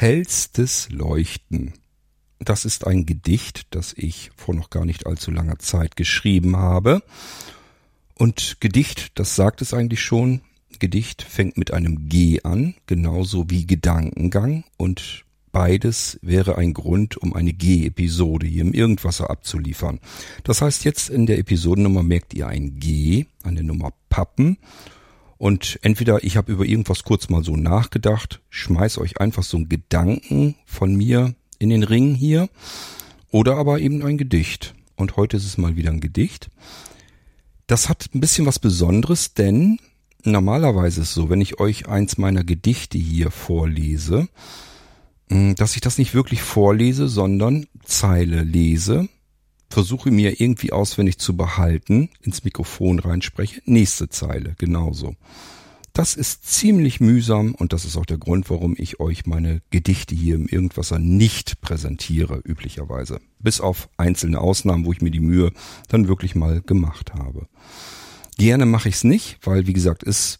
Hellstes Leuchten. Das ist ein Gedicht, das ich vor noch gar nicht allzu langer Zeit geschrieben habe. Und Gedicht, das sagt es eigentlich schon. Gedicht fängt mit einem G an, genauso wie Gedankengang. Und beides wäre ein Grund, um eine G-Episode hier im Irgendwasser abzuliefern. Das heißt, jetzt in der Episodennummer merkt ihr ein G, eine Nummer Pappen. Und entweder ich habe über irgendwas kurz mal so nachgedacht, schmeiß euch einfach so einen Gedanken von mir in den Ring hier, oder aber eben ein Gedicht. Und heute ist es mal wieder ein Gedicht. Das hat ein bisschen was Besonderes, denn normalerweise ist es so, wenn ich euch eins meiner Gedichte hier vorlese, hm, dass ich das nicht wirklich vorlese, sondern Zeile lese versuche mir irgendwie auswendig zu behalten, ins Mikrofon reinspreche, nächste Zeile, genauso. Das ist ziemlich mühsam und das ist auch der Grund, warum ich euch meine Gedichte hier im Irgendwasser nicht präsentiere, üblicherweise. Bis auf einzelne Ausnahmen, wo ich mir die Mühe dann wirklich mal gemacht habe. Gerne mache ich es nicht, weil, wie gesagt, ist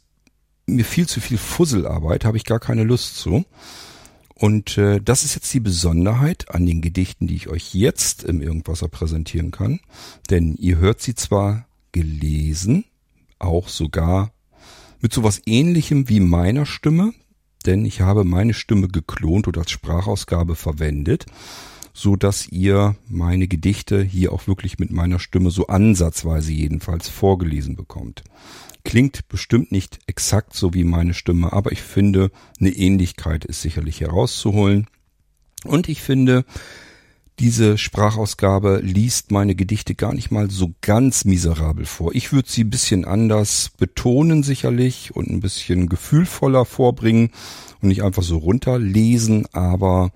mir viel zu viel Fusselarbeit, habe ich gar keine Lust zu. Und äh, das ist jetzt die Besonderheit an den Gedichten, die ich euch jetzt im Irgendwasser präsentieren kann. Denn ihr hört sie zwar gelesen, auch sogar mit sowas ähnlichem wie meiner Stimme, denn ich habe meine Stimme geklont oder als Sprachausgabe verwendet, so dass ihr meine Gedichte hier auch wirklich mit meiner Stimme so ansatzweise jedenfalls vorgelesen bekommt. Klingt bestimmt nicht exakt so wie meine Stimme, aber ich finde, eine Ähnlichkeit ist sicherlich herauszuholen. Und ich finde, diese Sprachausgabe liest meine Gedichte gar nicht mal so ganz miserabel vor. Ich würde sie ein bisschen anders betonen sicherlich und ein bisschen gefühlvoller vorbringen und nicht einfach so runterlesen, aber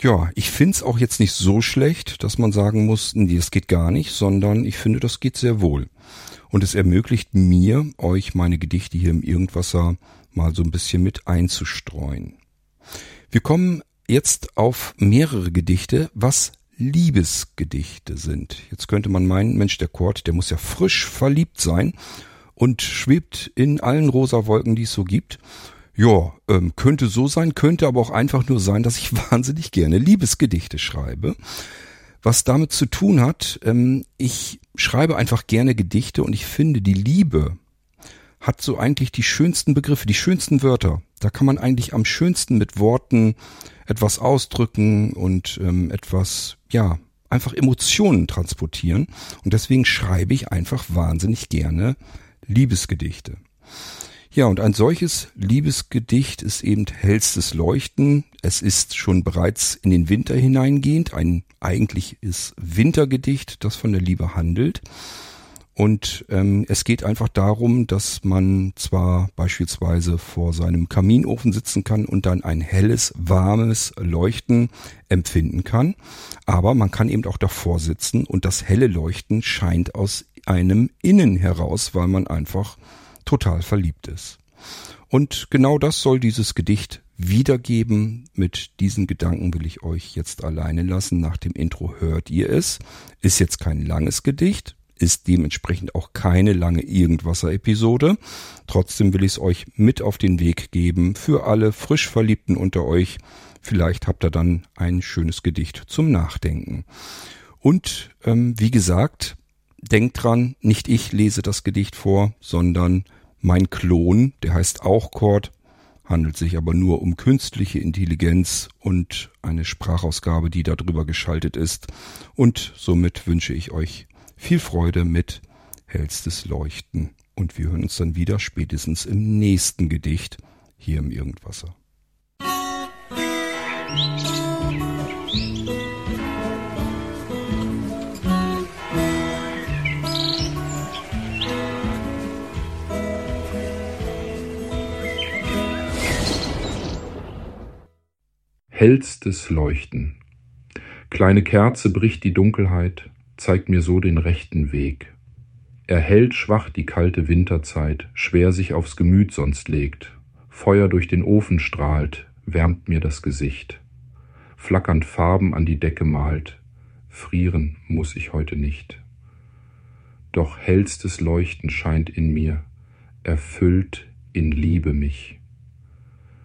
ja, ich finde es auch jetzt nicht so schlecht, dass man sagen muss, nee, das geht gar nicht, sondern ich finde, das geht sehr wohl. Und es ermöglicht mir, euch meine Gedichte hier im Irgendwasser mal so ein bisschen mit einzustreuen. Wir kommen jetzt auf mehrere Gedichte, was Liebesgedichte sind. Jetzt könnte man meinen, Mensch, der Kord, der muss ja frisch verliebt sein und schwebt in allen rosa Wolken, die es so gibt. Ja, ähm, könnte so sein, könnte aber auch einfach nur sein, dass ich wahnsinnig gerne Liebesgedichte schreibe was damit zu tun hat, ähm, ich schreibe einfach gerne Gedichte und ich finde, die Liebe hat so eigentlich die schönsten Begriffe, die schönsten Wörter. Da kann man eigentlich am schönsten mit Worten etwas ausdrücken und ähm, etwas, ja, einfach Emotionen transportieren. Und deswegen schreibe ich einfach wahnsinnig gerne Liebesgedichte. Ja, und ein solches Liebesgedicht ist eben hellstes Leuchten. Es ist schon bereits in den Winter hineingehend, ein eigentliches Wintergedicht, das von der Liebe handelt. Und ähm, es geht einfach darum, dass man zwar beispielsweise vor seinem Kaminofen sitzen kann und dann ein helles, warmes Leuchten empfinden kann, aber man kann eben auch davor sitzen und das helle Leuchten scheint aus einem Innen heraus, weil man einfach total verliebt ist. Und genau das soll dieses Gedicht wiedergeben. Mit diesen Gedanken will ich euch jetzt alleine lassen. Nach dem Intro hört ihr es. Ist jetzt kein langes Gedicht, ist dementsprechend auch keine lange Irgendwasser-Episode. Trotzdem will ich es euch mit auf den Weg geben für alle frisch Verliebten unter euch. Vielleicht habt ihr dann ein schönes Gedicht zum Nachdenken. Und ähm, wie gesagt, denkt dran, nicht ich lese das Gedicht vor, sondern mein Klon, der heißt auch Cord, handelt sich aber nur um künstliche Intelligenz und eine Sprachausgabe, die darüber geschaltet ist. Und somit wünsche ich euch viel Freude mit hellstes Leuchten. Und wir hören uns dann wieder spätestens im nächsten Gedicht hier im Irgendwasser. Hellstes Leuchten. Kleine Kerze bricht die Dunkelheit, zeigt mir so den rechten Weg. Erhellt schwach die kalte Winterzeit, schwer sich aufs Gemüt sonst legt. Feuer durch den Ofen strahlt, wärmt mir das Gesicht. Flackernd Farben an die Decke malt, frieren muss ich heute nicht. Doch hellstes Leuchten scheint in mir, erfüllt in Liebe mich.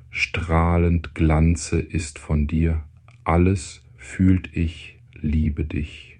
Strahlend Glanze ist von dir, alles fühlt ich, liebe dich.